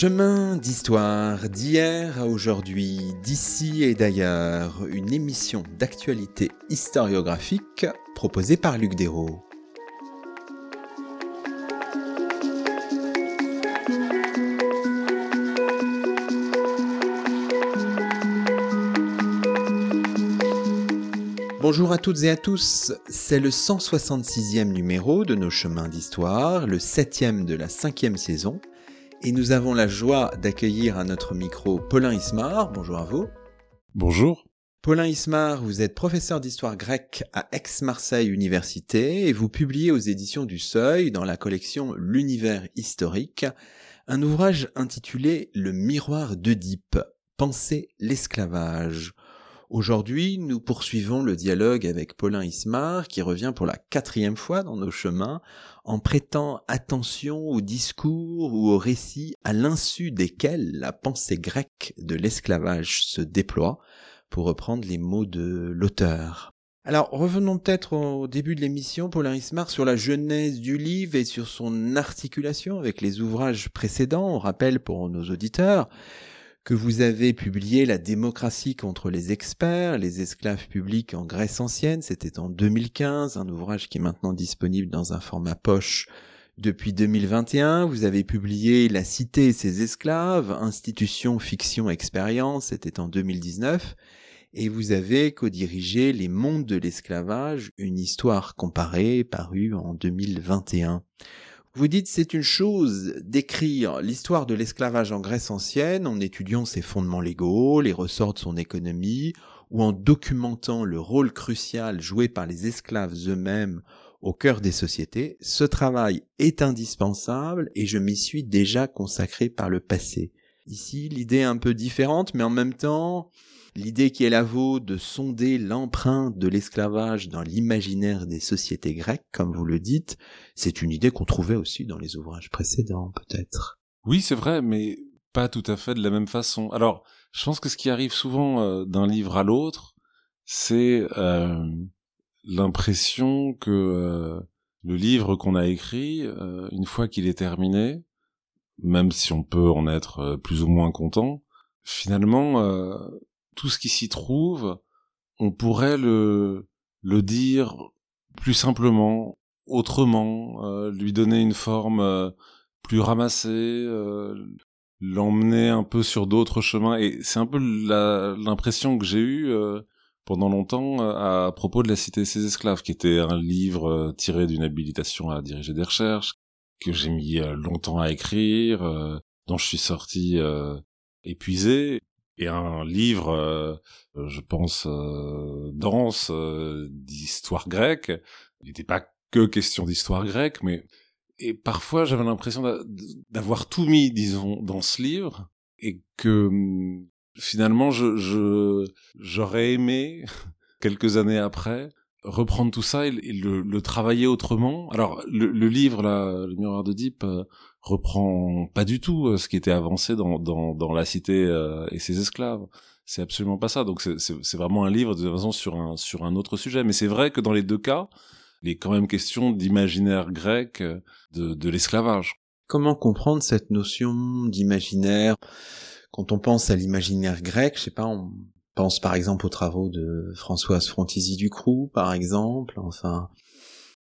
Chemin d'histoire d'hier à aujourd'hui, d'ici et d'ailleurs, une émission d'actualité historiographique proposée par Luc Dérault. Bonjour à toutes et à tous, c'est le 166e numéro de nos chemins d'histoire, le 7e de la cinquième saison, et nous avons la joie d'accueillir à notre micro Paulin Ismar. Bonjour à vous. Bonjour. Paulin Ismar, vous êtes professeur d'histoire grecque à Aix-Marseille Université et vous publiez aux éditions du Seuil dans la collection L'univers historique un ouvrage intitulé Le miroir d'Oedipe, penser l'esclavage Aujourd'hui, nous poursuivons le dialogue avec Paulin Ismar, qui revient pour la quatrième fois dans nos chemins, en prêtant attention aux discours ou aux récits à l'insu desquels la pensée grecque de l'esclavage se déploie, pour reprendre les mots de l'auteur. Alors revenons peut-être au début de l'émission, Paulin Ismar, sur la genèse du livre et sur son articulation avec les ouvrages précédents. On rappelle pour nos auditeurs que vous avez publié La démocratie contre les experts, les esclaves publics en Grèce ancienne, c'était en 2015, un ouvrage qui est maintenant disponible dans un format poche depuis 2021. Vous avez publié La cité et ses esclaves, institution, fiction, expérience, c'était en 2019. Et vous avez co-dirigé Les mondes de l'esclavage, une histoire comparée, paru en 2021. Vous dites c'est une chose d'écrire l'histoire de l'esclavage en Grèce ancienne en étudiant ses fondements légaux, les ressorts de son économie, ou en documentant le rôle crucial joué par les esclaves eux-mêmes au cœur des sociétés. Ce travail est indispensable et je m'y suis déjà consacré par le passé. Ici, l'idée est un peu différente, mais en même temps, L'idée qui est la vôtre de sonder l'empreinte de l'esclavage dans l'imaginaire des sociétés grecques, comme vous le dites, c'est une idée qu'on trouvait aussi dans les ouvrages précédents, peut-être. Oui, c'est vrai, mais pas tout à fait de la même façon. Alors, je pense que ce qui arrive souvent euh, d'un livre à l'autre, c'est euh, l'impression que euh, le livre qu'on a écrit, une fois qu'il est terminé, même si on peut en être plus ou moins content, finalement, tout ce qui s'y trouve, on pourrait le, dire plus simplement, autrement, euh, lui donner une forme euh, plus ramassée, euh, l'emmener un peu sur d'autres chemins. Et c'est un peu l'impression que j'ai eue pendant longtemps à propos de La Cité et ses esclaves, qui était un livre tiré d'une habilitation à diriger des recherches, que j'ai mis longtemps à écrire, dont je suis sorti épuisé et un livre, euh, je pense, euh, dense euh, d'histoire grecque. Il n'était pas que question d'histoire grecque, mais et parfois j'avais l'impression d'avoir tout mis, disons, dans ce livre et que hum, finalement je j'aurais aimé quelques années après reprendre tout ça et, le, le, travailler autrement. Alors le, le livre là, le miroir de Deep reprend pas du tout euh, ce qui était avancé dans, dans, dans la cité euh, et ses esclaves. C'est absolument pas ça. Donc c'est vraiment un livre de façon sur un, sur un autre sujet. Mais c'est vrai que dans les deux cas, il est quand même question d'imaginaire grec, euh, de, de l'esclavage. Comment comprendre cette notion d'imaginaire? Quand on pense à l'imaginaire grec, je sais pas, on pense par exemple aux travaux de Françoise Frontisy Ducroux, par exemple, enfin,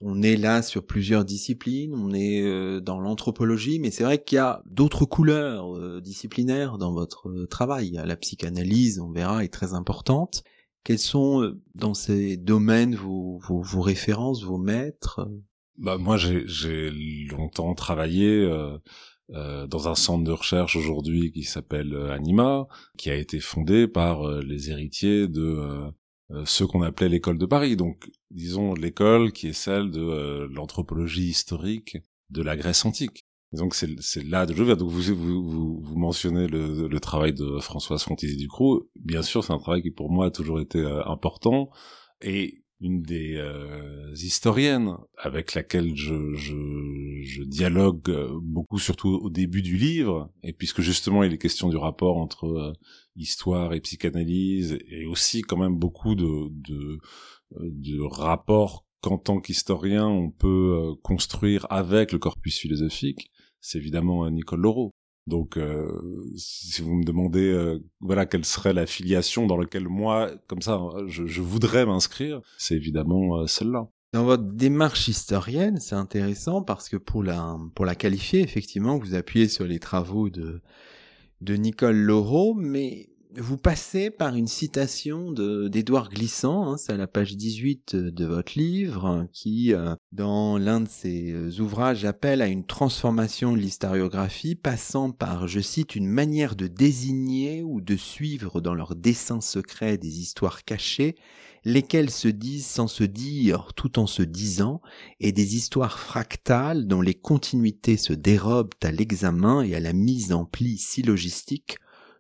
on est là sur plusieurs disciplines, on est euh, dans l'anthropologie, mais c'est vrai qu'il y a d'autres couleurs euh, disciplinaires dans votre euh, travail. La psychanalyse, on verra, est très importante. Quels sont dans ces domaines vos, vos, références, vos maîtres? Bah moi, j'ai longtemps travaillé dans un centre de recherche aujourd'hui qui s'appelle Anima, qui a été fondé par les héritiers de euh, ce qu'on appelait l'école de Paris. Donc, disons l'école qui est celle de euh, l'anthropologie historique de la Grèce antique. Donc c'est là de je veux Donc vous, vous, vous, mentionnez le, le, travail de Françoise Frontizi Ducrot. Bien sûr, c'est un travail qui pour moi a toujours été euh, important. Et une des euh, historiennes avec laquelle je, je, je, dialogue beaucoup, surtout au début du livre, et puisque justement il est question du rapport entre euh, histoire et psychanalyse, et aussi quand même beaucoup de, de, de rapports qu'en tant qu'historien on peut euh, construire avec le corpus philosophique, c'est évidemment Nicole Laureau. Donc, euh, si vous me demandez, euh, voilà, quelle serait la filiation dans laquelle moi, comme ça, je, voudrais m'inscrire, c'est évidemment celle-là. Dans votre démarche historienne, c'est intéressant parce que pour la, pour la qualifier, effectivement, vous appuyez sur les travaux de, de Nicole Laureau, mais vous passez par une citation d'Édouard Glissant, hein, c'est à la page 18 de votre livre, qui, euh, dans l'un de ses euh, ouvrages, appelle à une transformation de l'historiographie, passant par, je cite, une manière de désigner ou de suivre dans leurs dessins secrets des histoires cachées, lesquelles se disent sans se dire tout en se disant, et des histoires fractales dont les continuités se dérobent à l'examen et à la mise en pli syllogistique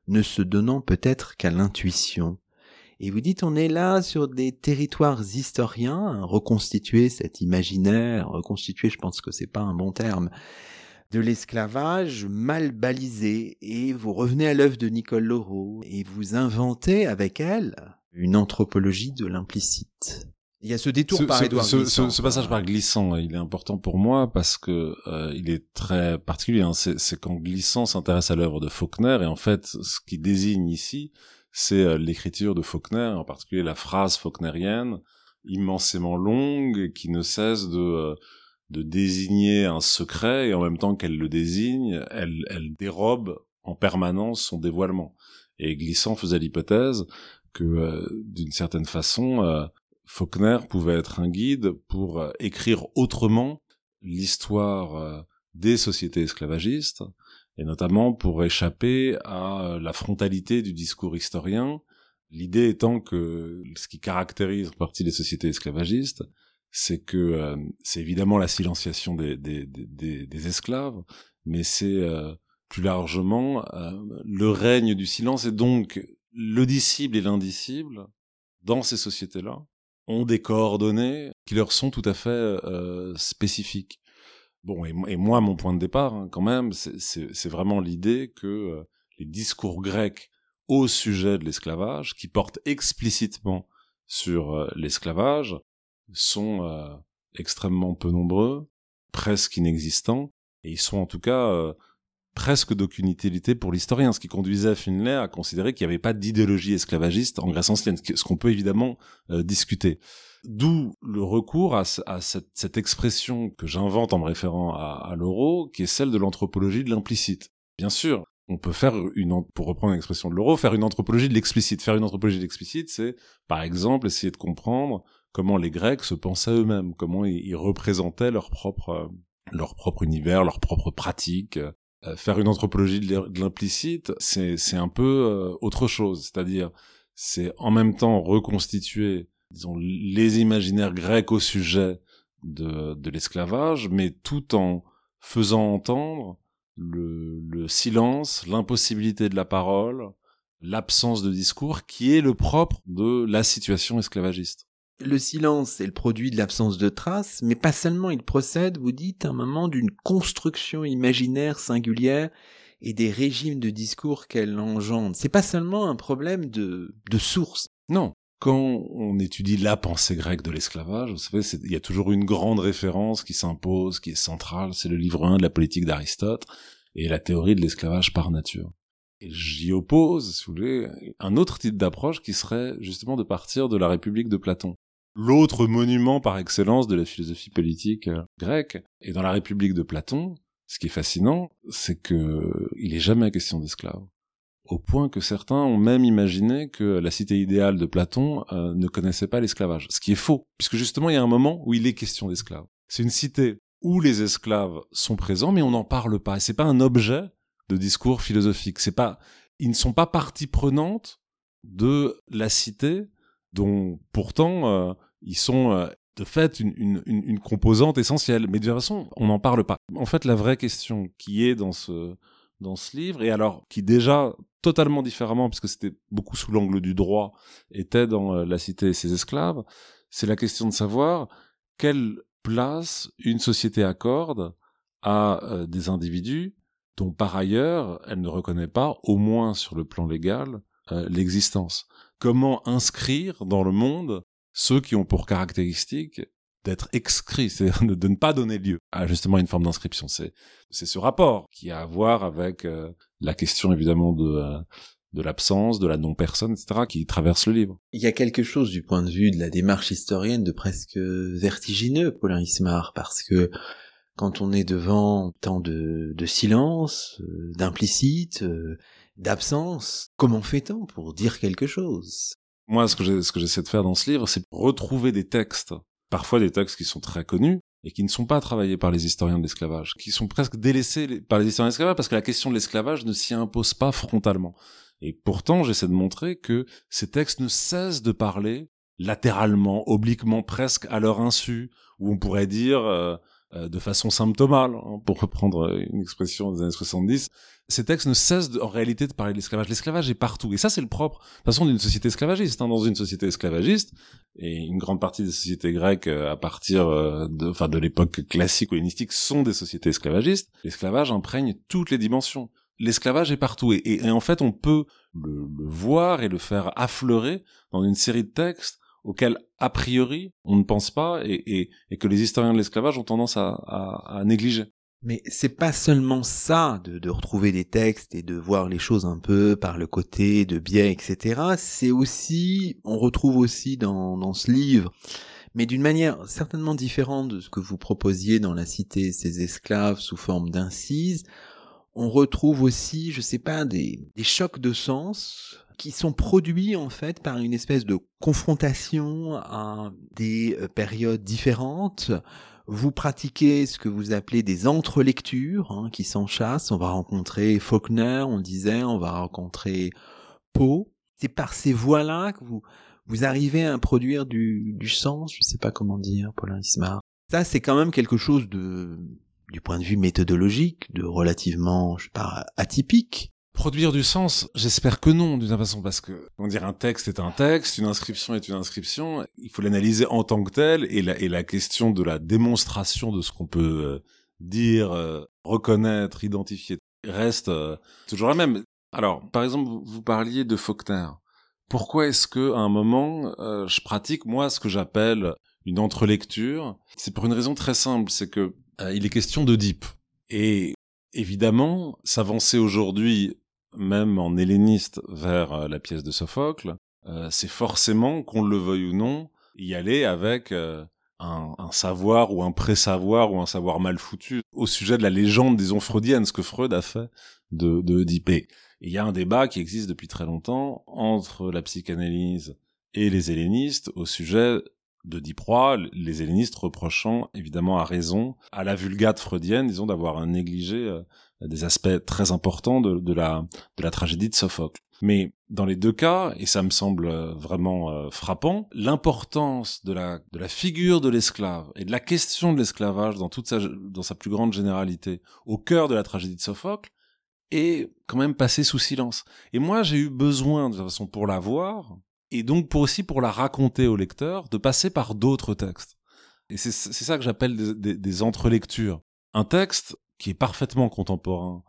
ne se donnant peut-être qu'à l'intuition. Et vous dites, on est là sur des territoires historiens, reconstituer cet imaginaire, reconstituer, je pense que c'est pas un bon terme, de l'esclavage mal balisé, et vous revenez à l'œuvre de Nicole Laureau, et vous inventez avec elle une anthropologie de l'implicite. Il y a ce détour par Edouard ce, ce, passage par glissant, il est important pour moi parce que euh, il est très particulier. Hein. C'est quand glissant s'intéresse à l'œuvre de Faulkner et en fait, ce qui désigne ici, c'est euh, l'écriture de Faulkner, en particulier la phrase faulknerienne, immensément longue, qui ne cesse de euh, de désigner un secret et en même temps qu'elle le désigne, elle, elle dérobe en permanence son dévoilement. Et Glissant faisait l'hypothèse que, d'une certaine façon, Faulkner pouvait être un guide pour euh, écrire autrement l'histoire euh, des sociétés esclavagistes, et notamment pour échapper à euh, la frontalité du discours historien, l'idée étant que ce qui caractérise en partie les sociétés esclavagistes, c'est que c'est évidemment la silenciation des, esclaves, mais c'est plus largement le règne du silence et donc l'audible et l'indicible dans ces sociétés-là ont des coordonnées qui leur sont tout à fait euh, spécifiques. Bon, et, moi, mon point de départ, hein, quand même, c'est vraiment l'idée que euh, les discours grecs au sujet de l'esclavage, qui portent explicitement sur euh, l'esclavage, sont extrêmement peu nombreux, presque inexistants, et ils sont en tout cas presque d'aucune utilité pour l'historien, ce qui conduisait Finlay à considérer qu'il n'y avait pas d'idéologie esclavagiste en Grèce ancienne, ce qu'on peut évidemment euh, discuter. D'où le recours à, cette, expression que j'invente en me référant à, à Laureau, qui est celle de l'anthropologie de l'implicite. Bien sûr, on peut faire une, pour reprendre l'expression de Laureau, faire une anthropologie de l'explicite. Faire une anthropologie de l'explicite, c'est, par exemple, essayer de comprendre comment les Grecs se pensaient eux-mêmes, comment ils, représentaient leur propre, leur propre univers, leur propre pratique, euh, faire une anthropologie de l'implicite, c'est un peu euh, autre chose. C'est-à-dire, c'est en même temps reconstituer, les imaginaires grecs au sujet de, de l'esclavage, mais tout en faisant entendre le, le silence, l'impossibilité de la parole, l'absence de discours, qui est le propre de la situation esclavagiste. Le silence est le produit de l'absence de traces, mais pas seulement, il procède, vous dites, un moment d'une construction imaginaire singulière et des régimes de discours qu'elle engendre. C'est pas seulement un problème de, source. Non. Quand on étudie la pensée grecque de l'esclavage, vous savez, il y a toujours une grande référence qui s'impose, qui est centrale, c'est le livre 1 de la politique d'Aristote et la théorie de l'esclavage par nature. J'y oppose, si vous voulez, un autre type d'approche qui serait justement de partir de la République de Platon l'autre monument par excellence de la philosophie politique euh, grecque. Et dans la République de Platon, ce qui est fascinant, c'est que il est jamais question d'esclaves. Au point que certains ont même imaginé que la cité idéale de Platon euh, ne connaissait pas l'esclavage. Ce qui est faux, puisque justement il y a un moment où il est question d'esclaves. C'est une cité où les esclaves sont présents, mais on n'en parle pas. C'est pas un objet de discours philosophique. C'est pas, ils ne sont pas partie prenante de la cité dont pourtant euh, ils sont euh, de fait une, une, une, composante essentielle. Mais de toute façon, on n'en parle pas. En fait, la vraie question qui est dans ce, dans ce livre, et alors qui déjà totalement différemment, puisque c'était beaucoup sous l'angle du droit, était dans euh, La Cité et ses esclaves, c'est la question de savoir quelle place une société accorde à des individus dont par ailleurs elle ne reconnaît pas, au moins sur le plan légal, l'existence. Comment inscrire dans le monde ceux qui ont pour caractéristique d'être excrit, c'est de, ne pas donner lieu à justement une forme d'inscription. C'est ce rapport qui a à voir avec euh, la question évidemment de euh, de l'absence, de la non-personne, etc., qui traverse le livre. Il y a quelque chose du point de vue de la démarche historienne de presque vertigineux, Paulin Ismar, parce que quand on est devant tant de, de silence, euh, d'implicite, d'absence, comment fait-on pour dire quelque chose? Moi, ce que j'essaie de faire dans ce livre, c'est retrouver des textes parfois des textes qui sont très connus et qui ne sont pas travaillés par les historiens de l'esclavage, qui sont presque délaissés par les historiens de l'esclavage parce que la question de l'esclavage ne s'y impose pas frontalement. Et pourtant, j'essaie de montrer que ces textes ne cessent de parler latéralement, obliquement, presque à leur insu, où on pourrait dire euh, de façon symptomale, hein, pour reprendre une expression des années 70, ces textes ne cessent en réalité de parler de l'esclavage. L'esclavage est partout. Et ça, c'est le propre, de toute façon, d'une société esclavagiste. Hein. Dans une société esclavagiste, et une grande partie des sociétés grecques, euh, à partir euh, de, de l'époque classique ou hellénistique, sont des sociétés esclavagistes, l'esclavage imprègne toutes les dimensions. L'esclavage est partout. Et, et, en fait, on peut le, le voir et le faire affleurer dans une série de textes auxquels, a priori, on ne pense pas et, et, et que les historiens de l'esclavage ont tendance à, à, à négliger. Mais c'est pas seulement ça de, de, retrouver des textes et de voir les choses un peu par le côté de biais, etc. C'est aussi, on retrouve aussi dans, dans ce livre, mais d'une manière certainement différente de ce que vous proposiez dans la cité ces esclaves sous forme d'incises, on retrouve aussi, je sais pas, des, des chocs de sens qui sont produits en fait par une espèce de confrontation à des euh, périodes différentes vous pratiquez ce que vous appelez des entrelectures hein, qui s'enchassent. On va rencontrer Faulkner, on disait, on va rencontrer Poe. C'est par ces voies-là que vous, vous arrivez à produire du, du sens, je sais pas comment dire, Paulin Ismar. Ça, c'est quand même quelque chose de, du point de vue méthodologique, de relativement, je sais pas, atypique produire du sens J'espère que non, d'une façon, parce que, on dire, un texte est un texte, une inscription est une inscription, il faut l'analyser en tant que tel, et la, question de la démonstration de ce qu'on peut euh, dire, euh, reconnaître, identifier, reste euh, toujours la même. Alors, par exemple, vous, parliez de Faulkner. Pourquoi est-ce que, à un moment, je pratique, moi, ce que j'appelle une entrelecture? C'est pour une raison très simple, c'est que il est question d'Oedipe. Et évidemment, s'avancer aujourd'hui même en helléniste, vers euh, la pièce de Sophocle, euh, c'est forcément, qu'on le veuille ou non, y aller avec euh, un, savoir ou un pré-savoir ou un savoir mal foutu au sujet de la légende, disons, freudienne, ce que Freud a fait de, de il y a un débat qui existe depuis très longtemps entre la psychanalyse et les hellénistes au sujet de Diproie, les hellénistes reprochant évidemment à raison à la vulgate freudienne, disons, d'avoir négligé des aspects très importants de, la, tragédie de Sophocle. Mais dans les deux cas, et ça me semble euh, vraiment euh, frappant, l'importance de la, figure de l'esclave et de la question de l'esclavage dans toute sa plus grande généralité au cœur de la tragédie de Sophocle est quand même passée sous silence. Et moi, j'ai eu besoin, de toute façon, pour la voir, et donc pour aussi pour la raconter au lecteur, de passer par d'autres textes. Et c'est ça que j'appelle des, des, des entrelectures. Un texte, qui est parfaitement contemporain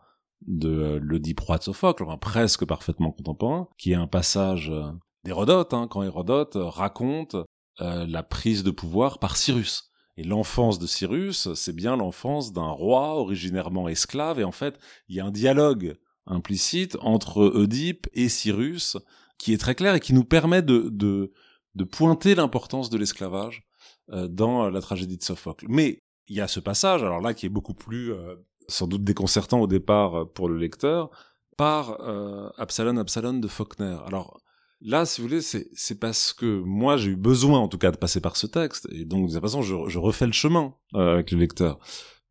de euh, l'Oedipe de Sophocle, enfin presque parfaitement contemporain, qui est un passage euh, d'Hérodote, hein, quand Hérodote euh, raconte la prise de pouvoir par Cyrus. Et l'enfance de Cyrus, c'est bien l'enfance d'un roi originairement esclave, et en fait, il y a un dialogue implicite entre Oedipe et Cyrus qui est très clair et qui nous permet de, de, de pointer l'importance de l'esclavage dans la tragédie de Sophocle. Mais il y a ce passage, alors là qui est beaucoup plus euh, sans doute déconcertant au départ euh, pour le lecteur, par euh, Absalon Absalon de Faulkner. Alors là, si vous voulez, c'est parce que moi j'ai eu besoin en tout cas de passer par ce texte, et donc de toute façon je, je refais le chemin euh, avec le lecteur.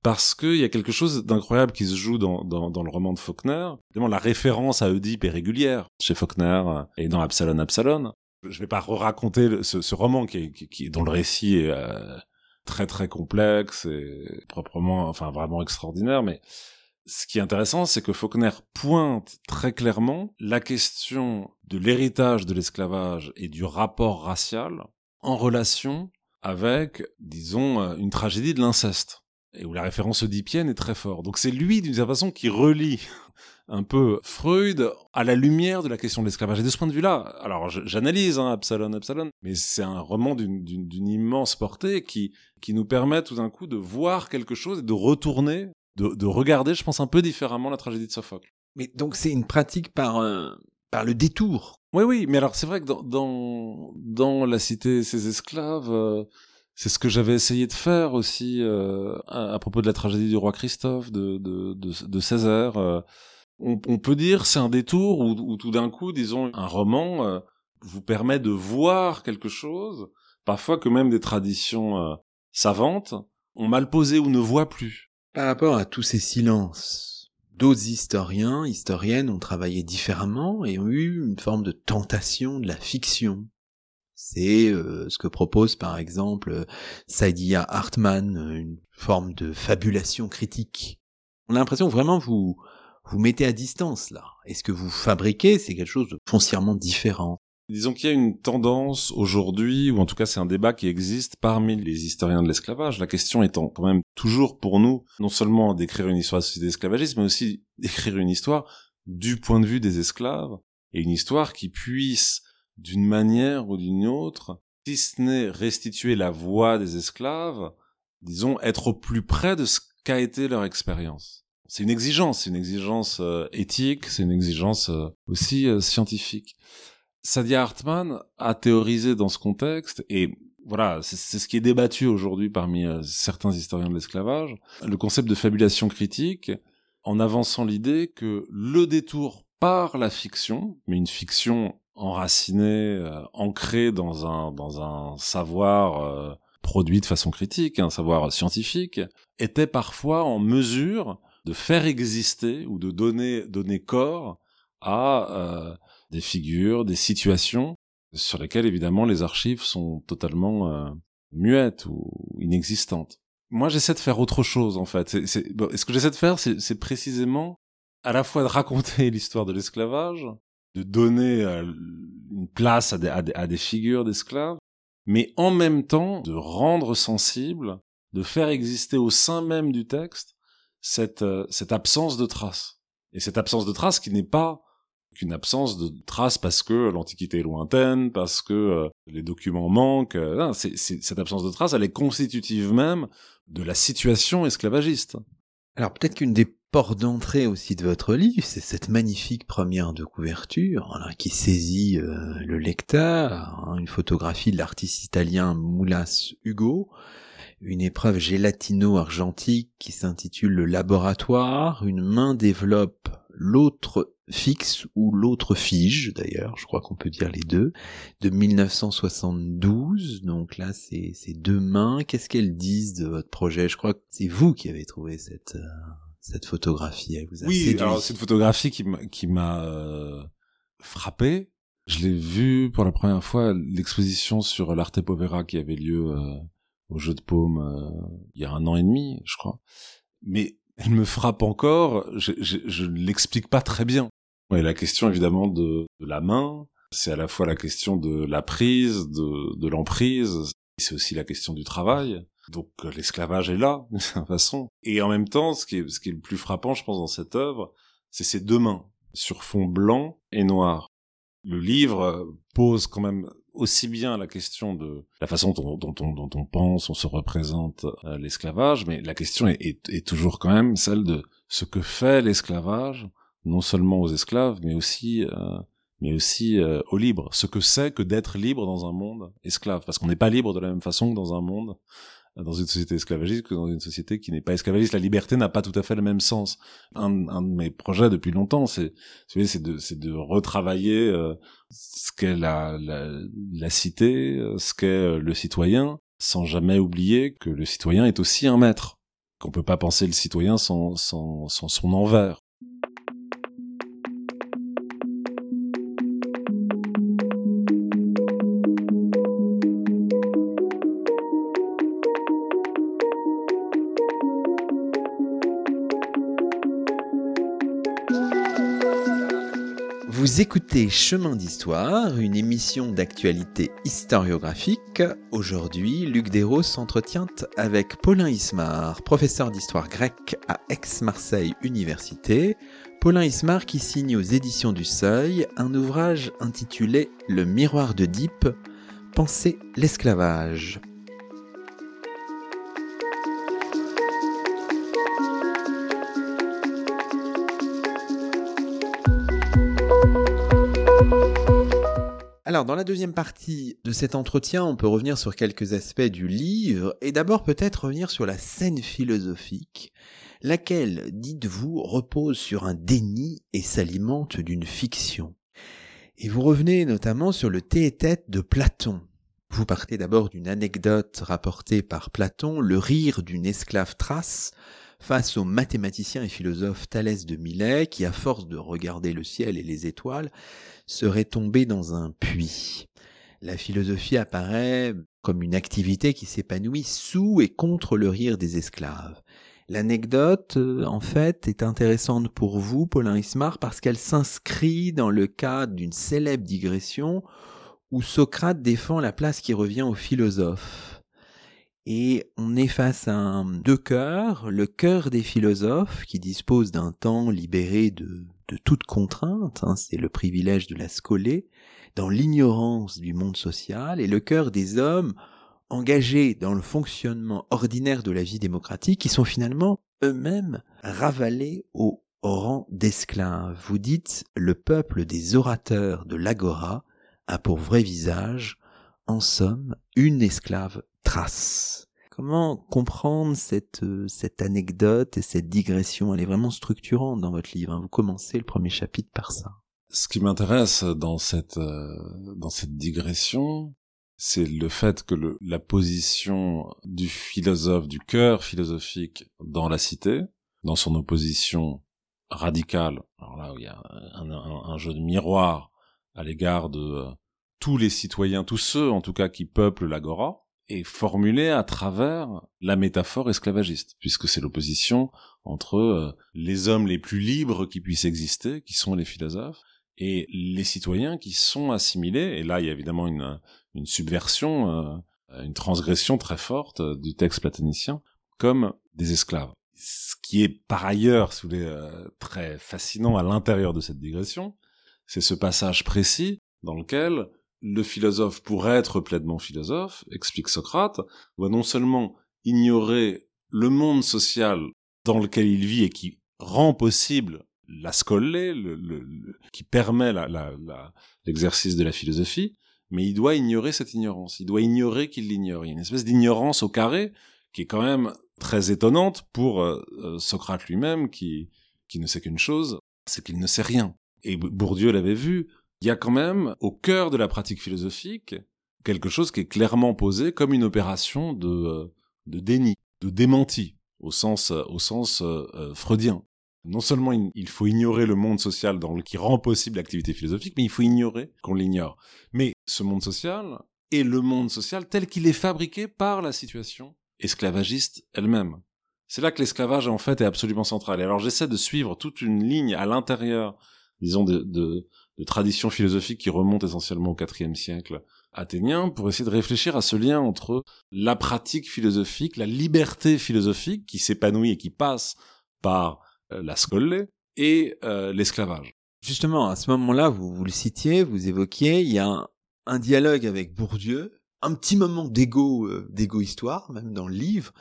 Parce qu'il y a quelque chose d'incroyable qui se joue dans, dans, dans, le roman de Faulkner. Évidemment, la référence à Oedipe est régulière chez Faulkner et dans Absalon Absalon. Je vais pas raconter ce, ce roman qui, qui, qui, dont le récit est très très complexe et proprement, enfin vraiment extraordinaire, mais ce qui est intéressant, c'est que Faulkner pointe très clairement la question de l'héritage de l'esclavage et du rapport racial en relation avec, disons, euh, une tragédie de l'inceste, et où la référence oedipienne est très forte. Donc c'est lui, d'une certaine façon, qui relie un peu Freud à la lumière de la question de l'esclavage. Et de ce point de vue-là, alors j'analyse hein, Absalon, Absalon, mais c'est un roman d'une immense portée qui, qui nous permet tout d'un coup de voir quelque chose et de retourner, de, de regarder, je pense, un peu différemment la tragédie de Sophocle. Mais donc c'est une pratique par, euh, par le détour. Oui, oui, mais alors c'est vrai que dans, dans, dans La Cité et ses esclaves, euh, c'est ce que j'avais essayé de faire aussi euh, à, propos de la tragédie du roi Christophe, de, de, de, de Césaire on, peut dire c'est un détour où, tout d'un coup, disons, un roman euh, vous permet de voir quelque chose, parfois que même des traditions savantes ont mal posé ou ne voient plus. Par rapport à tous ces silences, d'autres historiens, historiennes ont travaillé différemment et ont eu une forme de tentation de la fiction. C'est euh, ce que propose par exemple Saidiya Hartman, une forme de fabulation critique. On a l'impression vraiment vous vous mettez à distance là. Et ce que vous fabriquez, c'est quelque chose de foncièrement différent. Disons qu'il y a une tendance aujourd'hui, ou en tout cas c'est un débat qui existe parmi les historiens de l'esclavage, la question étant quand même toujours pour nous, non seulement d'écrire une histoire de société d'esclavagisme, mais aussi d'écrire une histoire du point de vue des esclaves, et une histoire qui puisse, d'une manière ou d'une autre, si ce n'est restituer la voix des esclaves, disons, être au plus près de ce qu'a été leur expérience c'est une exigence, c'est une exigence euh, éthique, c'est une exigence euh, aussi euh, scientifique. Sadia Hartman a théorisé dans ce contexte, et voilà, c'est ce qui est débattu aujourd'hui parmi certains historiens de l'esclavage, le concept de fabulation critique, en avançant l'idée que le détour par la fiction, mais une fiction enracinée, ancrée dans un, dans un savoir produit de façon critique, un savoir scientifique, était parfois en mesure de faire exister ou de donner, donner corps à euh, des figures, des situations sur lesquelles évidemment les archives sont totalement euh, muettes ou inexistantes. Moi, j'essaie de faire autre chose en fait. C'est, ce que j'essaie de faire, c'est, précisément à la fois de raconter l'histoire de l'esclavage, de donner euh, une place à des, à des figures d'esclaves, mais en même temps de rendre sensible, de faire exister au sein même du texte cette, euh, cette absence de traces. Et cette absence de traces qui n'est pas qu'une absence de traces parce que l'Antiquité est lointaine, parce que euh, les documents manquent. Euh, cette absence de traces, elle est constitutive même de la situation esclavagiste. Alors peut-être qu'une des portes d'entrée aussi de votre livre, c'est cette magnifique première de couverture qui saisit le lecteur, hein, une photographie de l'artiste italien Moulas Hugo, une épreuve gélatino-argentique qui s'intitule le laboratoire. Une main développe l'autre fixe ou l'autre fige d'ailleurs, je crois qu'on peut dire les deux, de 1972. Donc là, c'est ces deux mains. Qu'est-ce qu'elles disent de votre projet? Je crois que c'est vous qui avez trouvé cette euh, cette photographie. Elle vous a oui, alors c'est une photographie qui m'a qui m'a euh, frappé. Je l'ai vue pour la première fois à l'exposition sur l'Arte Povera qui avait lieu euh, au jeu de paume euh, il y a un an et demi, je crois. Mais elle me frappe encore, je, ne l'explique pas très bien. Ouais, la question évidemment de, de la main, c'est à la fois la question de la prise, de, de l'emprise, c'est aussi la question du travail. Donc euh, l'esclavage est là, d'une certaine façon. Et en même temps, ce qui, est, ce qui est le plus frappant, je pense, dans cette œuvre, c'est ces deux mains, sur fond blanc et noir. Le livre pose quand même aussi bien la question de la façon dont, on pense, on se représente euh, l'esclavage, mais la question est, est, toujours quand même celle de ce que fait l'esclavage, non seulement aux esclaves, mais aussi euh, mais aussi euh, aux libres. Ce que c'est que d'être libre dans un monde esclave, parce qu'on n'est pas libre de la même façon que dans un monde dans une société esclavagiste que dans une société qui n'est pas esclavagiste. La liberté n'a pas tout à fait le même sens. Un, de mes projets depuis longtemps, c'est c'est de, de retravailler euh, ce qu'est la, la, la, cité, euh, ce qu'est euh, le citoyen, sans jamais oublier que le citoyen est aussi un maître, qu'on peut pas penser le citoyen sans, sans, sans son envers. Écoutez Chemin d'Histoire, une émission d'actualité historiographique. Aujourd'hui, Luc Desros s'entretient avec Paulin Ismar, professeur d'histoire grecque à Aix-Marseille Université. Paulin Ismar qui signe aux éditions du Seuil un ouvrage intitulé Le miroir de Deep, Penser l'esclavage. Alors, dans la deuxième partie de cet entretien, on peut revenir sur quelques aspects du livre, et d'abord peut-être revenir sur la scène philosophique, laquelle, dites-vous, repose sur un déni et s'alimente d'une fiction? Et vous revenez notamment sur le tête de Platon. Vous partez d'abord d'une anecdote rapportée par Platon, le rire d'une esclave thrace, face au mathématicien et philosophe Thalès de Milet, qui, à force de regarder le ciel et les étoiles, serait tombé dans un puits. La philosophie apparaît comme une activité qui s'épanouit sous et contre le rire des esclaves. L'anecdote, euh, en fait, est intéressante pour vous, Paulin Ismar, parce qu'elle s'inscrit dans le cadre d'une célèbre digression où Socrate défend la place qui revient aux philosophes. Et on est face à deux cœurs, le cœur des philosophes qui disposent d'un temps libéré de, de toute contrainte, hein, c'est le privilège de la scolée, dans l'ignorance du monde social, et le cœur des hommes engagés dans le fonctionnement ordinaire de la vie démocratique, qui sont finalement eux-mêmes ravalés au rang d'esclaves. Vous dites, le peuple des orateurs de l'agora a pour vrai visage, en somme, une esclave Comment comprendre cette, euh, cette anecdote et cette digression? Elle est vraiment structurante dans votre livre. Hein. Vous commencez le premier chapitre par ça. Ce qui m'intéresse dans cette, euh, dans cette digression, c'est le fait que le, la position du philosophe, du cœur philosophique dans la cité, dans son opposition radicale, alors là où il y a un jeu de miroir à l'égard de euh, tous les citoyens, tous ceux en tout cas qui peuplent l'agora, est formulé à travers la métaphore esclavagiste, puisque c'est l'opposition entre euh, les hommes les plus libres qui puissent exister, qui sont les philosophes, et les citoyens qui sont assimilés, et là il y a évidemment une, une subversion, euh, une transgression très forte euh, du texte platonicien, comme des esclaves. Ce qui est par ailleurs, si vous voulez, très fascinant à l'intérieur de cette digression, c'est ce passage précis dans lequel le philosophe, pour être pleinement philosophe, explique Socrate, doit non seulement ignorer le monde social dans lequel il vit et qui rend possible la scolée, qui permet l'exercice de la philosophie, mais il doit ignorer cette ignorance. Il doit ignorer qu'il l'ignore. Il y a une espèce d'ignorance au carré qui est quand même très étonnante pour euh, euh, Socrate lui-même, qui, qui ne sait qu'une chose, c'est qu'il ne sait rien. Et Bourdieu l'avait vu, il y a quand même au cœur de la pratique philosophique quelque chose qui est clairement posé comme une opération de, euh, de déni, de démenti au sens, euh, au sens euh, freudien. Non seulement il faut ignorer le monde social dans le, qui rend possible l'activité philosophique, mais il faut ignorer qu'on l'ignore. Mais ce monde social est le monde social tel qu'il est fabriqué par la situation esclavagiste elle-même. C'est là que l'esclavage en fait est absolument central. Et alors j'essaie de suivre toute une ligne à l'intérieur, disons, de, de, de traditions philosophiques qui remontent essentiellement au IVe siècle athénien, pour essayer de réfléchir à ce lien entre la pratique philosophique, la liberté philosophique qui s'épanouit et qui passe par euh, la scolle et euh, l'esclavage. Justement, à ce moment-là, vous, le citiez, vous évoquiez, il y a un, dialogue avec Bourdieu, un petit moment d'égo, euh, d'égo histoire, même dans le livre,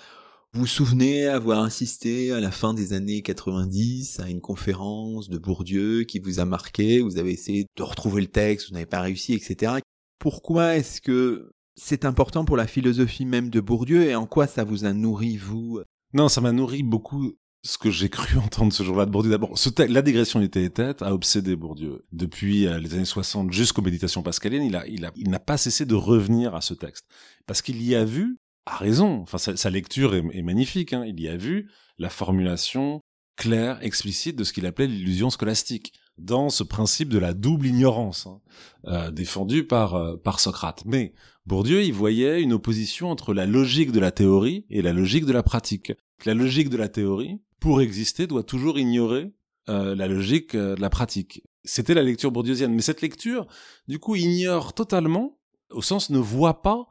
vous vous souvenez avoir insisté à la fin des années 90 à une conférence de Bourdieu qui vous a marqué, vous avez essayé de retrouver le texte, vous n'avez pas réussi, etc. Pourquoi est-ce que c'est important pour la philosophie même de Bourdieu et en quoi ça vous a nourri, vous? Non, ça m'a nourri beaucoup ce que j'ai cru entendre ce jour-là de Bourdieu. D'abord, la digression était tête a obsédé Bourdieu. Depuis euh, les années 60 jusqu'aux méditations pascaliennes, il n'a pas cessé de revenir à ce texte. Parce qu'il y a vu a raison. Enfin, sa, lecture est, magnifique. Hein. Il y a vu la formulation claire, explicite de ce qu'il appelait l'illusion scolastique, dans ce principe de la double ignorance hein, euh, défendu par euh, par Socrate. Mais Bourdieu, il voyait une opposition entre la logique de la théorie et la logique de la pratique. La logique de la théorie, pour exister, doit toujours ignorer euh, la logique de la pratique. C'était la lecture bourdieusienne. Mais cette lecture, du coup, ignore totalement, au sens ne voit pas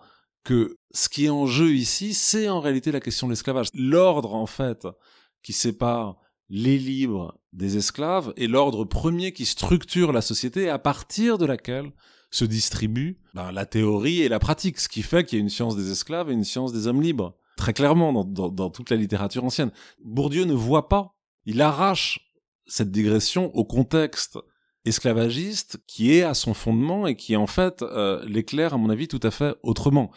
que ce qui est en jeu ici, c'est en réalité la question de l'esclavage. L'ordre, en fait, qui sépare les libres des esclaves est l'ordre premier qui structure la société à partir de laquelle se distribue ben, la théorie et la pratique, ce qui fait qu'il y a une science des esclaves et une science des hommes libres. Très clairement, dans, dans toute la littérature ancienne. Bourdieu ne voit pas, il arrache cette digression au contexte esclavagiste qui est à son fondement et qui en fait euh, l'éclaire à mon avis tout à fait autrement.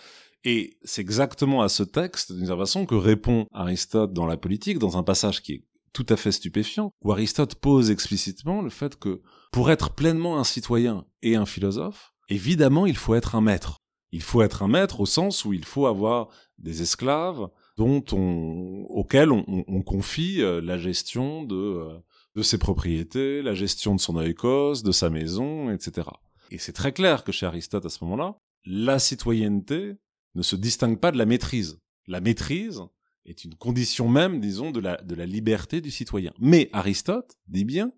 Et c'est exactement à ce texte, d'une certaine façon, que répond Aristote dans la politique, dans un passage qui est tout à fait stupéfiant, où Aristote pose explicitement le fait que pour être pleinement un citoyen et un philosophe, évidemment, il faut être un maître. Il faut être un maître au sens où il faut avoir des esclaves dont on, auxquels on, confie euh, la gestion de, euh, de ses propriétés, la gestion de son oikos, de sa maison, etc. Et c'est très clair que chez Aristote à ce moment-là, la citoyenneté ne se distingue pas de la maîtrise. La maîtrise est une condition même, disons, de la, de la liberté du citoyen. Mais Aristote dit bien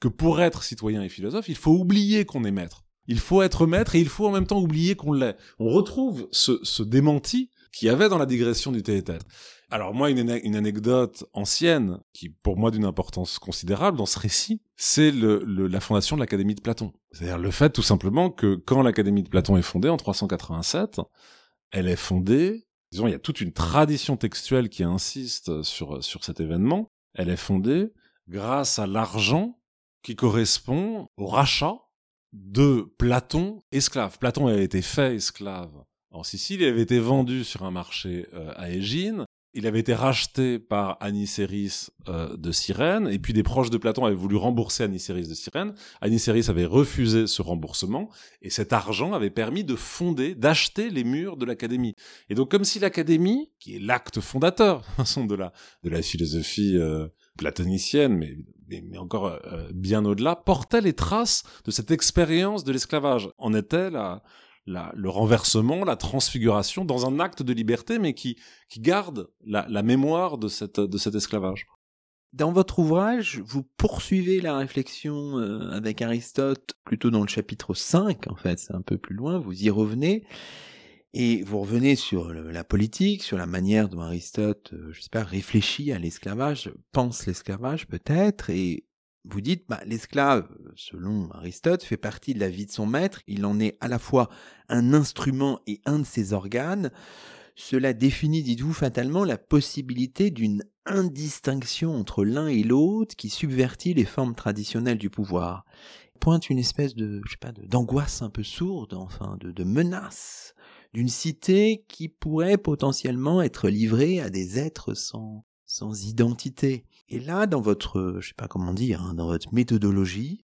que pour être citoyen et philosophe, il faut oublier qu'on est maître. Il faut être maître et il faut en même temps oublier qu'on l'est. On retrouve ce, démenti qu'il y avait dans la digression du théâtre. Alors moi, une, anecdote ancienne, qui pour moi d'une importance considérable dans ce récit, c'est la fondation de l'Académie de Platon. C'est-à-dire le fait tout simplement que quand l'Académie de Platon est fondée en 387, elle est fondée, disons, il y a toute une tradition textuelle qui insiste sur, sur cet événement, elle est fondée grâce à l'argent qui correspond au rachat de Platon esclave. Platon a été fait esclave en Sicile, il avait été vendu sur un marché euh, à Égine, il avait été racheté par Anicéris euh, de Cyrène, et puis des proches de Platon avaient voulu rembourser Anicéris de Cyrène. Anicéris avait refusé ce remboursement, et cet argent avait permis de fonder, d'acheter les murs de l'Académie. Et donc comme si l'Académie, qui est l'acte fondateur de la, de la philosophie euh, platonicienne, mais, mais, encore euh, bien au-delà, portait les traces de cette expérience de l'esclavage. En était la le renversement, la transfiguration dans un acte de liberté, mais qui, qui garde la, la mémoire de, cette, de cet esclavage. Dans votre ouvrage, vous poursuivez la réflexion euh, avec Aristote plutôt dans le chapitre 5, en fait, c'est un peu plus loin, vous y revenez, et vous revenez sur la politique, sur la manière dont Aristote, euh, je sais pas, réfléchit à l'esclavage, pense l'esclavage peut-être, et vous dites, bah, l'esclave, selon Aristote, fait partie de la vie de son maître, il en est à la fois un instrument et un de ses organes. Cela définit, dites-vous, fatalement la possibilité d'une indistinction entre l'un et l'autre qui subvertit les formes traditionnelles du pouvoir. Pointe une espèce de, je sais pas, d'angoisse un peu sourde, enfin, de, menace d'une cité qui pourrait potentiellement être livrée à des êtres sans, sans identité. Et là, dans votre, je sais pas comment dire, hein, dans votre méthodologie,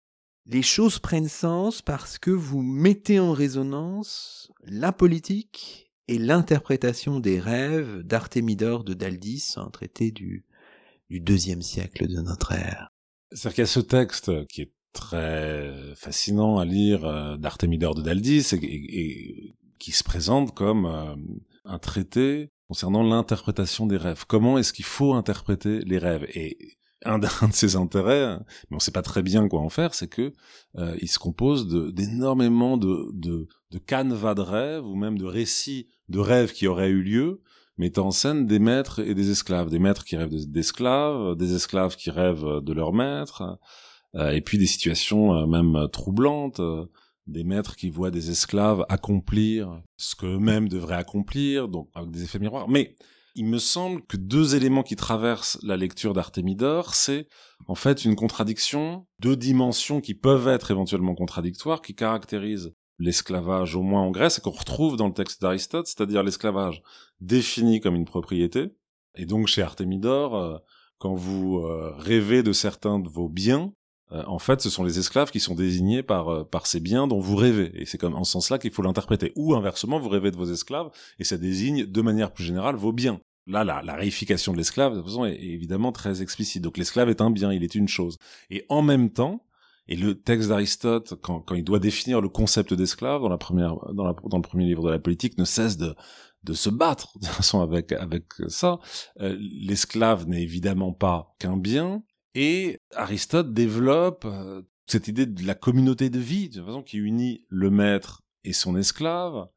les choses prennent sens parce que vous mettez en résonance la politique et l'interprétation des rêves d'Artémidore de Daldis, un traité du, deuxième siècle de notre ère. C'est-à-dire qu'il y a ce texte qui est très fascinant à lire euh, d'Artémidore de Daldis et, qui se présente comme euh, un traité concernant l'interprétation des rêves. Comment est-ce qu'il faut interpréter les rêves? Et un, de ses intérêts, mais on sait pas très bien quoi en faire, c'est que euh, il se compose d'énormément de, de, de canevas de rêves ou même de récits de rêves qui auraient eu lieu, mettant en scène des maîtres et des esclaves, des maîtres qui rêvent d'esclaves, des esclaves qui rêvent de leurs maîtres, euh, et puis des situations euh, même troublantes des maîtres qui voient des esclaves accomplir ce qu'eux-mêmes devraient accomplir, donc avec des effets miroirs. Mais il me semble que deux éléments qui traversent la lecture d'Artémidore, c'est en fait une contradiction, deux dimensions qui peuvent être éventuellement contradictoires, qui caractérisent l'esclavage au moins en Grèce et qu'on retrouve dans le texte d'Aristote, c'est-à-dire l'esclavage défini comme une propriété. Et donc chez Artémidore, euh, quand vous euh, rêvez de certains de vos biens, euh, en fait, ce sont les esclaves qui sont désignés par euh, par ces biens dont vous rêvez, et c'est comme en ce sens-là qu'il faut l'interpréter. Ou inversement, vous rêvez de vos esclaves, et ça désigne de manière plus générale vos biens. Là, la, la réification de l'esclave, de toute façon, est, évidemment très explicite. Donc l'esclave est un bien, il est une chose. Et en même temps, et le texte d'Aristote, quand, quand il doit définir le concept d'esclave dans la première, dans, la, dans le premier livre de la politique, ne cesse de de se battre de toute façon avec avec ça. Euh, l'esclave n'est évidemment pas qu'un bien, et Aristote développe euh, cette idée de la communauté de vie, de façon qui unit le maître et son esclave,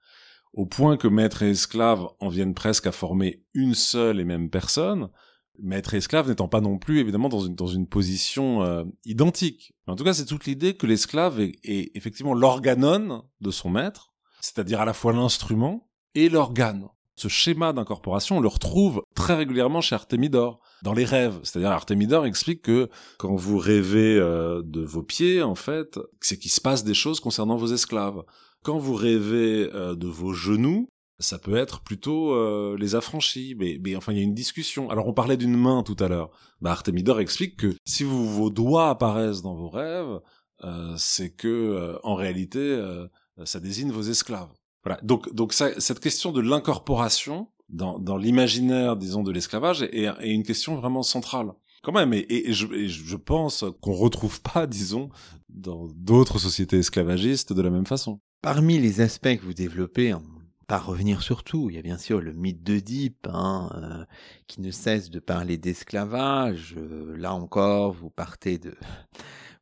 au point que maître et esclave en viennent presque à former une seule et même personne, maître et esclave n'étant pas non plus évidemment dans une, position euh, identique. en tout cas, c'est toute l'idée que l'esclave est, est, effectivement l'organone de son maître, c'est-à-dire à la fois l'instrument et l'organe. Ce schéma d'incorporation, on le retrouve très régulièrement chez Artémidore, dans les rêves. C'est-à-dire Artémidore explique que quand vous rêvez euh, de vos pieds, en fait, c'est qu'il se passe des choses concernant vos esclaves. Quand vous rêvez euh, de vos genoux, ça peut être plutôt euh, les affranchis, mais, mais enfin il y a une discussion. Alors on parlait d'une main tout à l'heure. Bah, Artemidor explique que si vos doigts apparaissent dans vos rêves, euh, c'est que euh, en réalité euh, ça désigne vos esclaves. Voilà. Donc donc ça, cette question de l'incorporation dans, dans l'imaginaire, disons, de l'esclavage est, est, une question vraiment centrale. Quand même, et, et, je, et je pense qu'on retrouve pas, disons, dans d'autres sociétés esclavagistes de la même façon. Parmi les aspects que vous développez, pas revenir sur tout. Il y a bien sûr le mythe d'Oedipe, hein, euh, qui ne cesse de parler d'esclavage. Euh, là encore, vous partez de...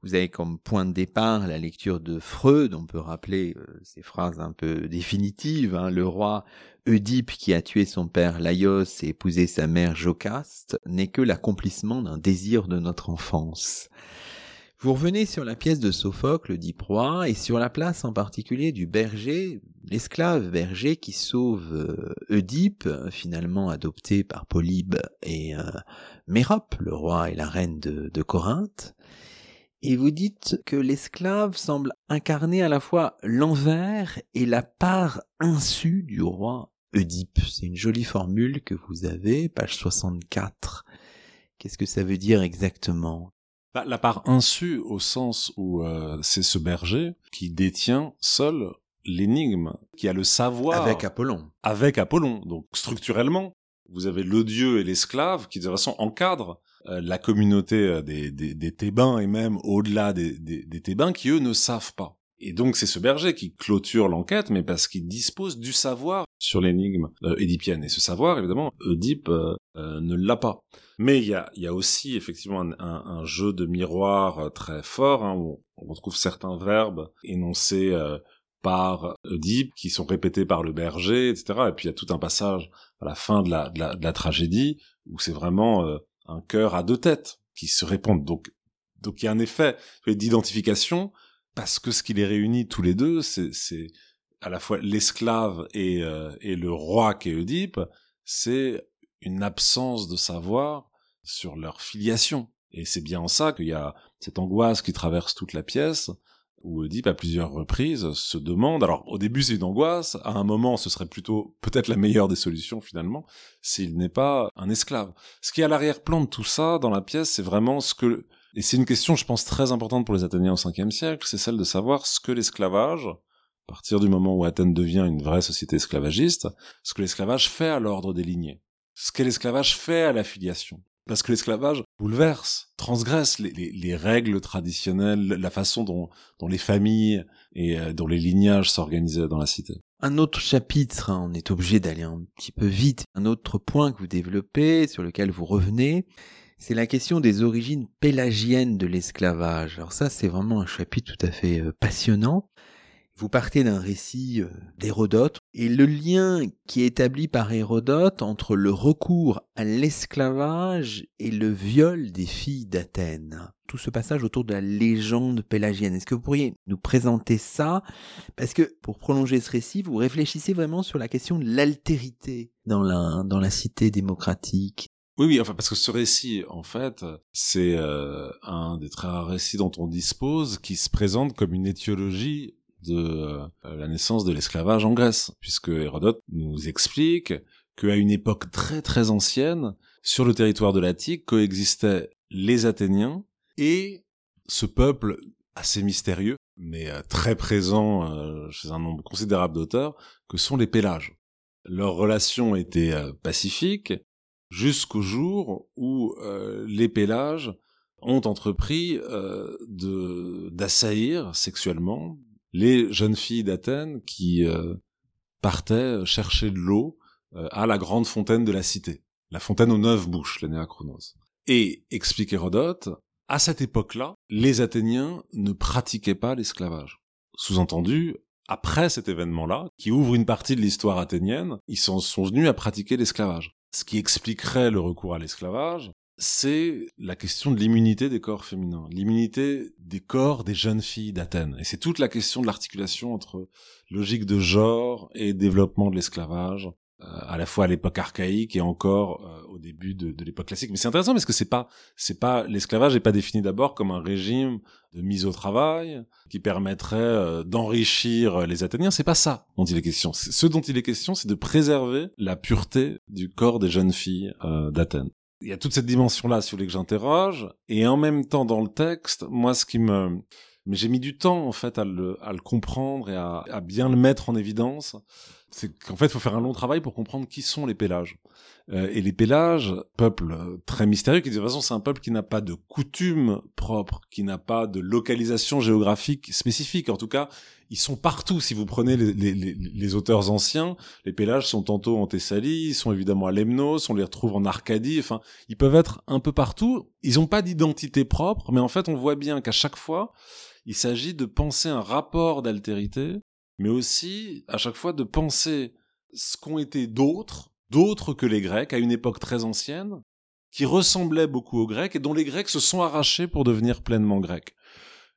Vous avez comme point de départ la lecture de Freud. On peut rappeler euh, ces phrases un peu définitives. Hein. Le roi Oedipe, qui a tué son père Laios et épousé sa mère Jocaste, n'est que l'accomplissement d'un désir de notre enfance. Vous revenez sur la pièce de Sophocle, dit proie, et sur la place en particulier du berger, l'esclave berger qui sauve euh, Oedipe, finalement adopté par Polybe et euh, Mérope, le roi et la reine de, de Corinthe. Et vous dites que l'esclave semble incarner à la fois l'envers et la part insu du roi Oedipe. C'est une jolie formule que vous avez, page 64. Qu'est-ce que ça veut dire exactement? Bah, la part insu au sens où euh, c'est ce berger qui détient seul l'énigme, qui a le savoir. Avec Apollon. Avec Apollon. Donc structurellement, vous avez le dieu et l'esclave qui de toute façon encadrent la communauté euh, des, des, Thébains et même au-delà des, des, Thébains qui eux ne savent pas. Et donc c'est ce berger qui clôture l'enquête, mais parce qu'il dispose du savoir sur l'énigme euh, édipienne. Et ce savoir, évidemment, Oedipe euh, euh, ne l'a pas. Mais il y a, y a aussi effectivement un, jeu de miroir euh, très fort, hein, où on retrouve certains verbes énoncés par Oedipe qui sont répétés par le berger, etc. Et puis il y a tout un passage à la fin de la, de la, de la tragédie où c'est vraiment un cœur à deux têtes qui se répondent. Donc, donc il y a un effet d'identification parce que ce qui les réunit tous les deux, c'est à la fois l'esclave et, euh, et le roi qu'est Oedipe, c'est une absence de savoir sur leur filiation. Et c'est bien en ça qu'il y a cette angoisse qui traverse toute la pièce, où Oedipe, à plusieurs reprises, se demande, alors au début c'est une angoisse, à un moment ce serait plutôt peut-être la meilleure des solutions finalement, s'il n'est pas un esclave. Ce qui est à l'arrière-plan de tout ça dans la pièce, c'est vraiment ce que et c'est une question, je pense, très importante pour les Athéniens au 5 siècle, c'est celle de savoir ce que l'esclavage, à partir du moment où Athènes devient une vraie société esclavagiste, ce que l'esclavage fait à l'ordre des lignées. Ce que l'esclavage fait à la filiation. Parce que l'esclavage bouleverse, transgresse les, les, les, règles traditionnelles, la façon dont, dont les familles et euh, dont les lignages s'organisaient dans la cité. Un autre chapitre, hein, on est obligé d'aller un petit peu vite, un autre point que vous développez, sur lequel vous revenez, c'est la question des origines pélagiennes de l'esclavage. Alors ça, c'est vraiment un chapitre tout à fait euh, passionnant. Vous partez d'un récit euh, d'Hérodote et le lien qui est établi par Hérodote entre le recours à l'esclavage et le viol des filles d'Athènes. Tout ce passage autour de la légende pélagienne. Est-ce que vous pourriez nous présenter ça? Parce que pour prolonger ce récit, vous réfléchissez vraiment sur la question de l'altérité dans la, dans la cité démocratique, oui, oui, enfin parce que ce récit, en fait, c'est euh, un des très rares récits dont on dispose qui se présente comme une étiologie de euh, la naissance de l'esclavage en Grèce, puisque Hérodote nous explique qu'à une époque très très ancienne, sur le territoire de l'Attique coexistaient les Athéniens et ce peuple assez mystérieux, mais euh, très présent euh, chez un nombre considérable d'auteurs, que sont les Pélages. Leur relation était euh, pacifique, jusqu'au jour où les Pélages ont entrepris d'assaillir sexuellement les jeunes filles d'Athènes qui euh, partaient chercher de l'eau euh, à la grande fontaine de la cité, la fontaine aux neuf bouches, l'Anéachronos. Et explique Hérodote, à cette époque-là, les Athéniens ne pratiquaient pas l'esclavage. Sous-entendu, après cet événement-là, qui ouvre une partie de l'histoire athénienne, ils sont, sont venus à pratiquer l'esclavage. Ce qui expliquerait le recours à l'esclavage, c'est la question de l'immunité des corps féminins, l'immunité des corps des jeunes filles d'Athènes. Et c'est toute la question de l'articulation entre logique de genre et développement de l'esclavage, euh, à la fois à l'époque archaïque et encore euh, au début de, de l'époque classique. Mais c'est intéressant parce que c'est pas, c'est pas l'esclavage n'est pas défini d'abord comme un régime de mise au travail qui permettrait euh, d'enrichir les Athéniens. C'est pas ça dont il est question. Ce dont il est question, c'est de préserver la pureté du corps des jeunes filles d'Athènes. Il y a toute cette dimension-là, si vous voulez, que j'interroge. Et en même temps, dans le texte, moi, ce qui me, mais j'ai mis du temps en fait à le, à le comprendre et à, à, bien le mettre en évidence. C'est qu'en fait, il faut faire un long travail pour comprendre qui sont les Pélages. Euh, et les Pélages, peuple très mystérieux, qui de toute façon c'est un peuple qui n'a pas de coutumes propres, qui n'a pas de localisation géographique spécifique. En tout cas, ils sont partout. Si vous prenez les, auteurs anciens, les Pélages sont tantôt en Thessalie, ils sont évidemment à Lemnos, on les retrouve en Arcadie. Enfin, ils peuvent être un peu partout. Ils n'ont pas d'identité propre, mais en fait, on voit bien qu'à chaque fois, il s'agit de penser un rapport d'altérité, mais aussi à chaque fois de penser ce qu'ont été d'autres, d'autres que les Grecs, à une époque très ancienne, qui ressemblaient beaucoup aux Grecs et dont les Grecs se sont arrachés pour devenir pleinement Grecs.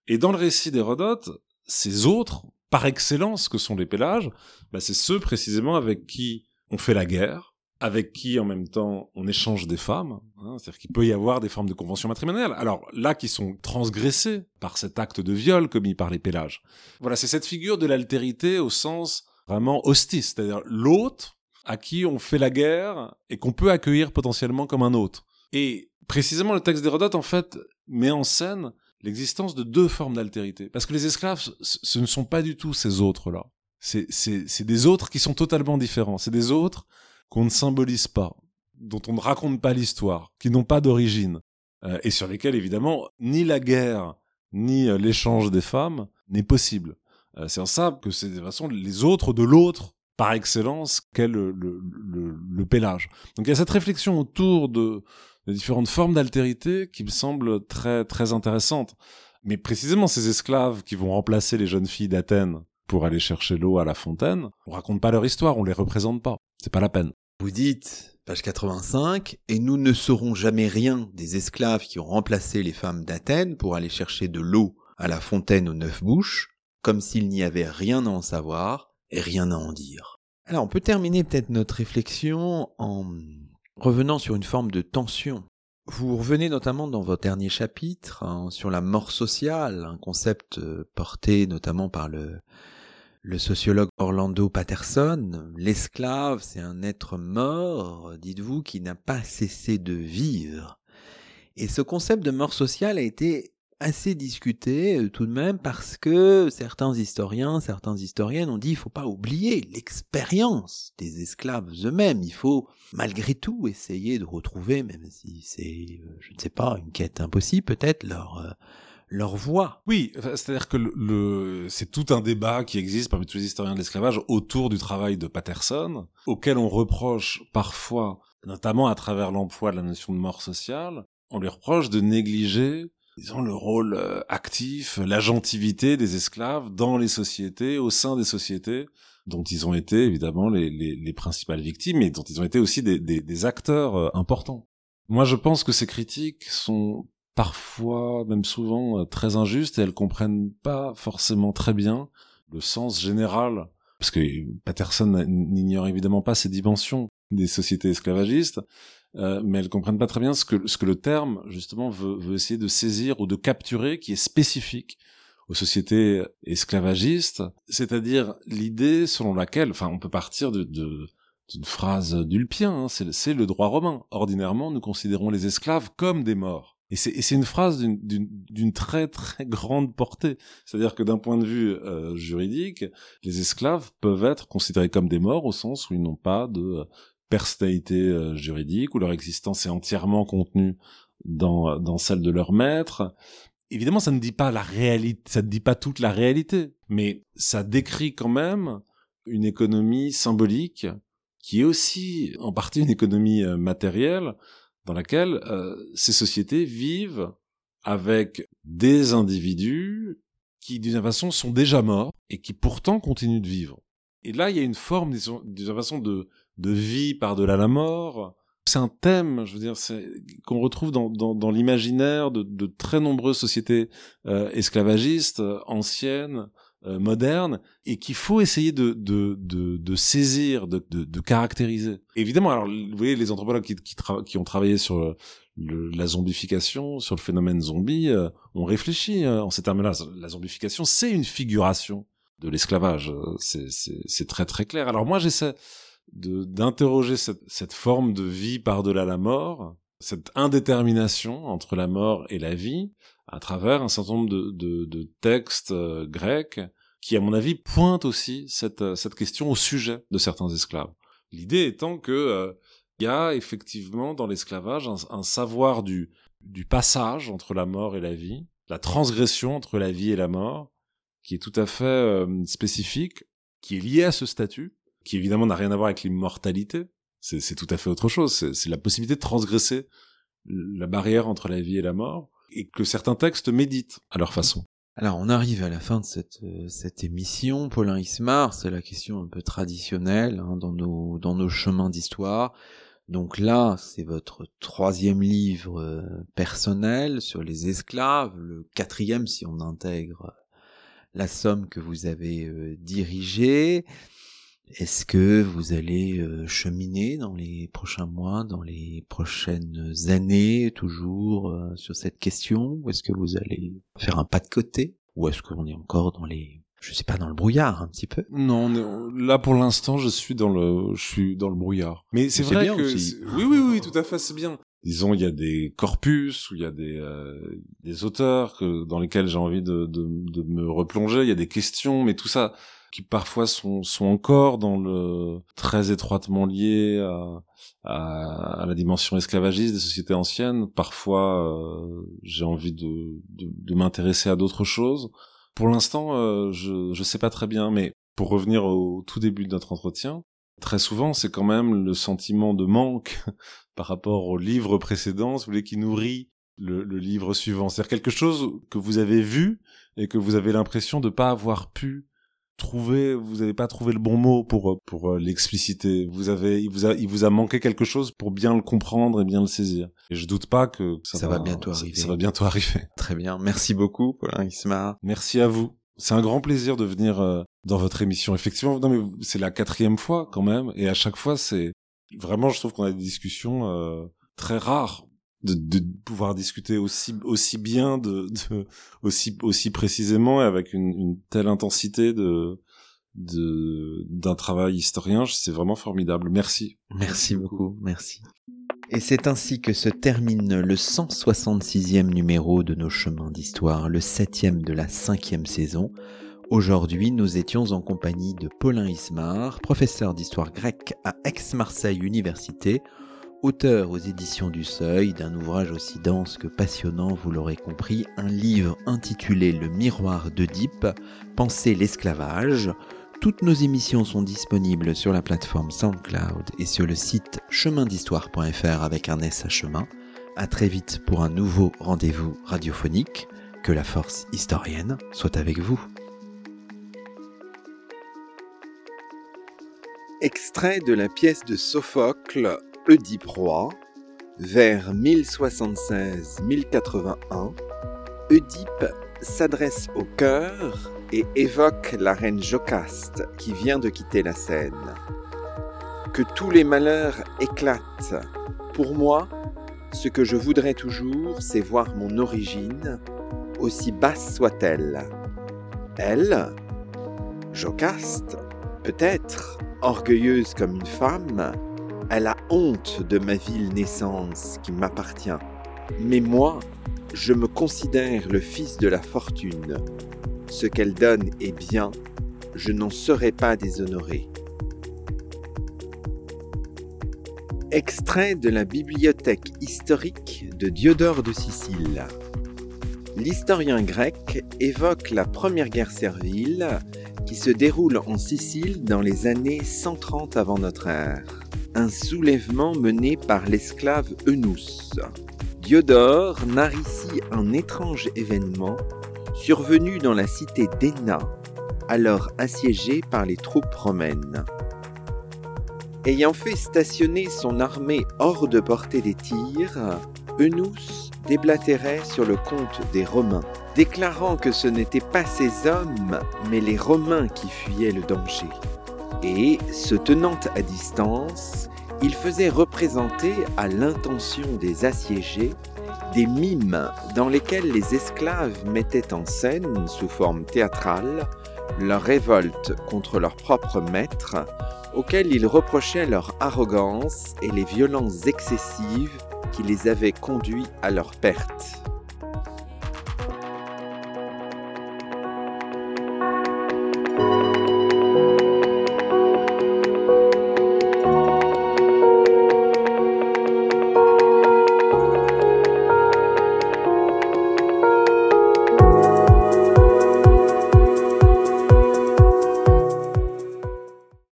Et dans le récit d'Hérodote, ces autres, par excellence que sont les Pélages, bah c'est ceux précisément avec qui on fait la guerre, avec qui en même temps on échange des femmes, hein, c'est-à-dire qu'il peut y avoir des formes de convention matrimoniale. Alors là, qui sont transgressées par cet acte de viol commis par les Pélages. Voilà, c'est cette figure de l'altérité au sens vraiment hostile, c'est-à-dire l'autre à qui on fait la guerre et qu'on peut accueillir potentiellement comme un autre. Et précisément le texte d'Hérodote en fait met en scène l'existence de deux formes d'altérité, parce que les esclaves, ce ne sont pas du tout ces autres-là. C'est des autres qui sont totalement différents. C'est des autres qu'on ne symbolise pas, dont on ne raconte pas l'histoire, qui n'ont pas d'origine, euh, et sur lesquels évidemment ni la guerre ni euh, l'échange des femmes n'est possible. Euh, c'est en ça que c'est de façon les autres de l'autre par excellence qu'est le, le, le, le, pélage. Donc il y a cette réflexion autour de, de différentes formes d'altérité qui me semble très très intéressante. Mais précisément ces esclaves qui vont remplacer les jeunes filles d'Athènes pour aller chercher l'eau à la fontaine, on raconte pas leur histoire, on les représente pas. C'est pas la peine. Vous dites, page 85, et nous ne saurons jamais rien des esclaves qui ont remplacé les femmes d'Athènes pour aller chercher de l'eau à la fontaine aux neuf bouches, comme s'il n'y avait rien à en savoir et rien à en dire. Alors on peut terminer peut-être notre réflexion en revenant sur une forme de tension. Vous revenez notamment dans votre dernier chapitre hein, sur la mort sociale, un concept euh, porté notamment par le le sociologue Orlando Patterson, l'esclave, c'est un être mort, dites-vous, qui n'a pas cessé de vivre. Et ce concept de mort sociale a été assez discuté euh, tout de même parce que certains historiens, certaines historiennes ont dit il faut pas oublier l'expérience des esclaves eux-mêmes. Il faut malgré tout essayer de retrouver, même si c'est, euh, je ne sais pas, une quête impossible peut-être, leur euh, leur voix. Oui, c'est-à-dire que le, c'est tout un débat qui existe parmi tous les historiens de l'esclavage autour du travail de Patterson, auquel on reproche parfois, notamment à travers l'emploi de la notion de mort sociale, on lui reproche de négliger disons le rôle euh, actif, l'agentivité des esclaves dans les sociétés, au sein des sociétés dont ils ont été évidemment les, les, les principales victimes et dont ils ont été aussi des, des, des acteurs euh, importants. Moi, je pense que ces critiques sont parfois, même souvent, euh, très injustes et elles comprennent pas forcément très bien le sens général, parce que Patterson n'ignore évidemment pas ces dimensions des sociétés esclavagistes, euh, mais elles comprennent pas très bien ce que, ce que le terme, justement, veut, veut essayer de saisir ou de capturer, qui est spécifique aux sociétés esclavagistes, c'est-à-dire l'idée selon laquelle, enfin, on peut partir de, de d'une phrase d'Ulpien, hein, c'est le droit romain. Ordinairement, nous considérons les esclaves comme des morts. Et c'est une phrase d'une très très grande portée. C'est-à-dire que d'un point de vue euh, juridique, les esclaves peuvent être considérés comme des morts au sens où ils n'ont pas de personnalité euh, juridique, où leur existence est entièrement contenue dans, dans celle de leur maître. Évidemment, ça ne dit pas la réalité, ça ne dit pas toute la réalité, mais ça décrit quand même une économie symbolique qui est aussi en partie une économie matérielle dans laquelle euh, ces sociétés vivent avec des individus qui, d'une façon, sont déjà morts et qui pourtant continuent de vivre. Et là, il y a une forme, d'une façon, de, de vie par-delà la mort. C'est un thème, je veux dire, qu'on retrouve dans, dans, dans l'imaginaire de, de, très nombreuses sociétés euh, esclavagistes, euh, anciennes, euh, modernes, et qu'il faut essayer de, de, de, de saisir, de, de, caractériser. Évidemment, alors, vous voyez, les anthropologues qui, qui, qui ont travaillé sur la zombification, sur le phénomène zombie, euh, on réfléchit euh, en ces termes-là. La zombification, c'est une figuration de l'esclavage. Euh, c'est très très clair. Alors moi, j'essaie d'interroger cette, cette forme de vie par-delà la mort, cette indétermination entre la mort et la vie, à travers un certain nombre de, de, de textes grecs qui, à mon avis, pointent aussi cette, cette question au sujet de certains esclaves. L'idée étant que il y a effectivement dans l'esclavage un, savoir du, du passage entre la mort et la vie, la transgression entre la vie et la mort, qui est tout à fait euh, spécifique, qui est lié à ce statut, qui évidemment n'a rien à voir avec l'immortalité, c'est tout à fait autre chose, c'est la possibilité de transgresser la barrière entre la vie et la mort, et que certains textes méditent à leur façon. Alors on arrive à la fin de cette, euh, cette émission, Paulin Ismar, c'est la question un peu traditionnelle hein, dans, nos, dans nos chemins d'histoire. Donc là, c'est votre troisième livre euh, personnel sur les esclaves, le quatrième si on intègre la somme que vous avez euh, dirigée. Est-ce que vous allez euh, cheminer dans les prochains mois, dans les prochaines années, toujours sur cette question? Ou est-ce que vous allez faire un pas de côté? Ou est-ce qu'on est encore dans les je sais pas dans le brouillard un petit peu? Non, là pour l'instant je suis dans le je suis dans le brouillard. Mais c'est vrai que oui oui oui tout à fait c'est bien. Disons il y a des corpus ou il y a des euh, des auteurs que dans lesquels j'ai envie de, de de me replonger, il y a des questions mais tout ça qui parfois sont sont encore dans le très étroitement liés à à, à la dimension esclavagiste des sociétés anciennes. Parfois euh, j'ai envie de de, de m'intéresser à d'autres choses. Pour l'instant, euh, je je sais pas très bien, mais pour revenir au tout début de notre entretien, très souvent, c'est quand même le sentiment de manque par rapport au livre précédent, vous voulez, qui nourrit le, le livre suivant. C'est-à-dire quelque chose que vous avez vu et que vous avez l'impression de pas avoir pu trouver, vous n'avez pas trouvé le bon mot pour pour euh, l'expliciter. Vous avez, il vous a, il vous a manqué quelque chose pour bien le comprendre et bien le saisir. Et je doute pas que ça, va, bientôt arriver. Ça, va bientôt arriver. Très bien. Merci beaucoup, Paulin Ismar. Merci à vous. C'est un grand plaisir de venir euh, dans votre émission. Effectivement, non mais c'est la quatrième fois quand même, et à chaque fois c'est vraiment, je trouve qu'on a des discussions euh, très rares de, de, pouvoir discuter aussi aussi bien de, de, aussi aussi précisément et avec une, une telle intensité de de d'un travail historien. C'est vraiment formidable. Merci. Merci beaucoup. Merci. Et c'est ainsi que se termine le 166e numéro de nos chemins d'histoire le septième de la cinquième saison Aujourd'hui, nous étions en compagnie de Paulin Ismar, professeur d'histoire grecque à Aix-Marseille Université, auteur aux éditions du Seuil d'un ouvrage aussi dense que passionnant, vous l'aurez compris, un livre intitulé Le miroir d'Oedipe, Penser l'esclavage. Toutes nos émissions sont disponibles sur la plateforme SoundCloud et sur le site chemindhistoire.fr avec un S à chemin. À très vite pour un nouveau rendez-vous radiophonique. Que la force historienne soit avec vous. Extrait de la pièce de Sophocle Oedipe roi, vers 1076-1081, Oedipe s'adresse au cœur et évoque la reine Jocaste qui vient de quitter la scène. Que tous les malheurs éclatent. Pour moi, ce que je voudrais toujours, c'est voir mon origine, aussi basse soit-elle. Elle, Jocaste, peut-être, orgueilleuse comme une femme, elle a honte de ma ville naissance qui m'appartient. Mais moi, je me considère le fils de la fortune. Ce qu'elle donne est bien, je n'en serai pas déshonoré. Extrait de la bibliothèque historique de Diodore de Sicile. L'historien grec évoque la première guerre servile qui se déroule en Sicile dans les années 130 avant notre ère un soulèvement mené par l'esclave Eunus. Diodore narre ici un étrange événement survenu dans la cité d'Enna, alors assiégée par les troupes romaines. Ayant fait stationner son armée hors de portée des tirs, Eunus déblatérait sur le compte des Romains, déclarant que ce n'étaient pas ces hommes, mais les Romains qui fuyaient le danger. Et, se tenant à distance, il faisait représenter à l'intention des assiégés des mimes dans lesquels les esclaves mettaient en scène, sous forme théâtrale, leur révolte contre leur propre maître, auquel ils reprochaient leur arrogance et les violences excessives qui les avaient conduits à leur perte.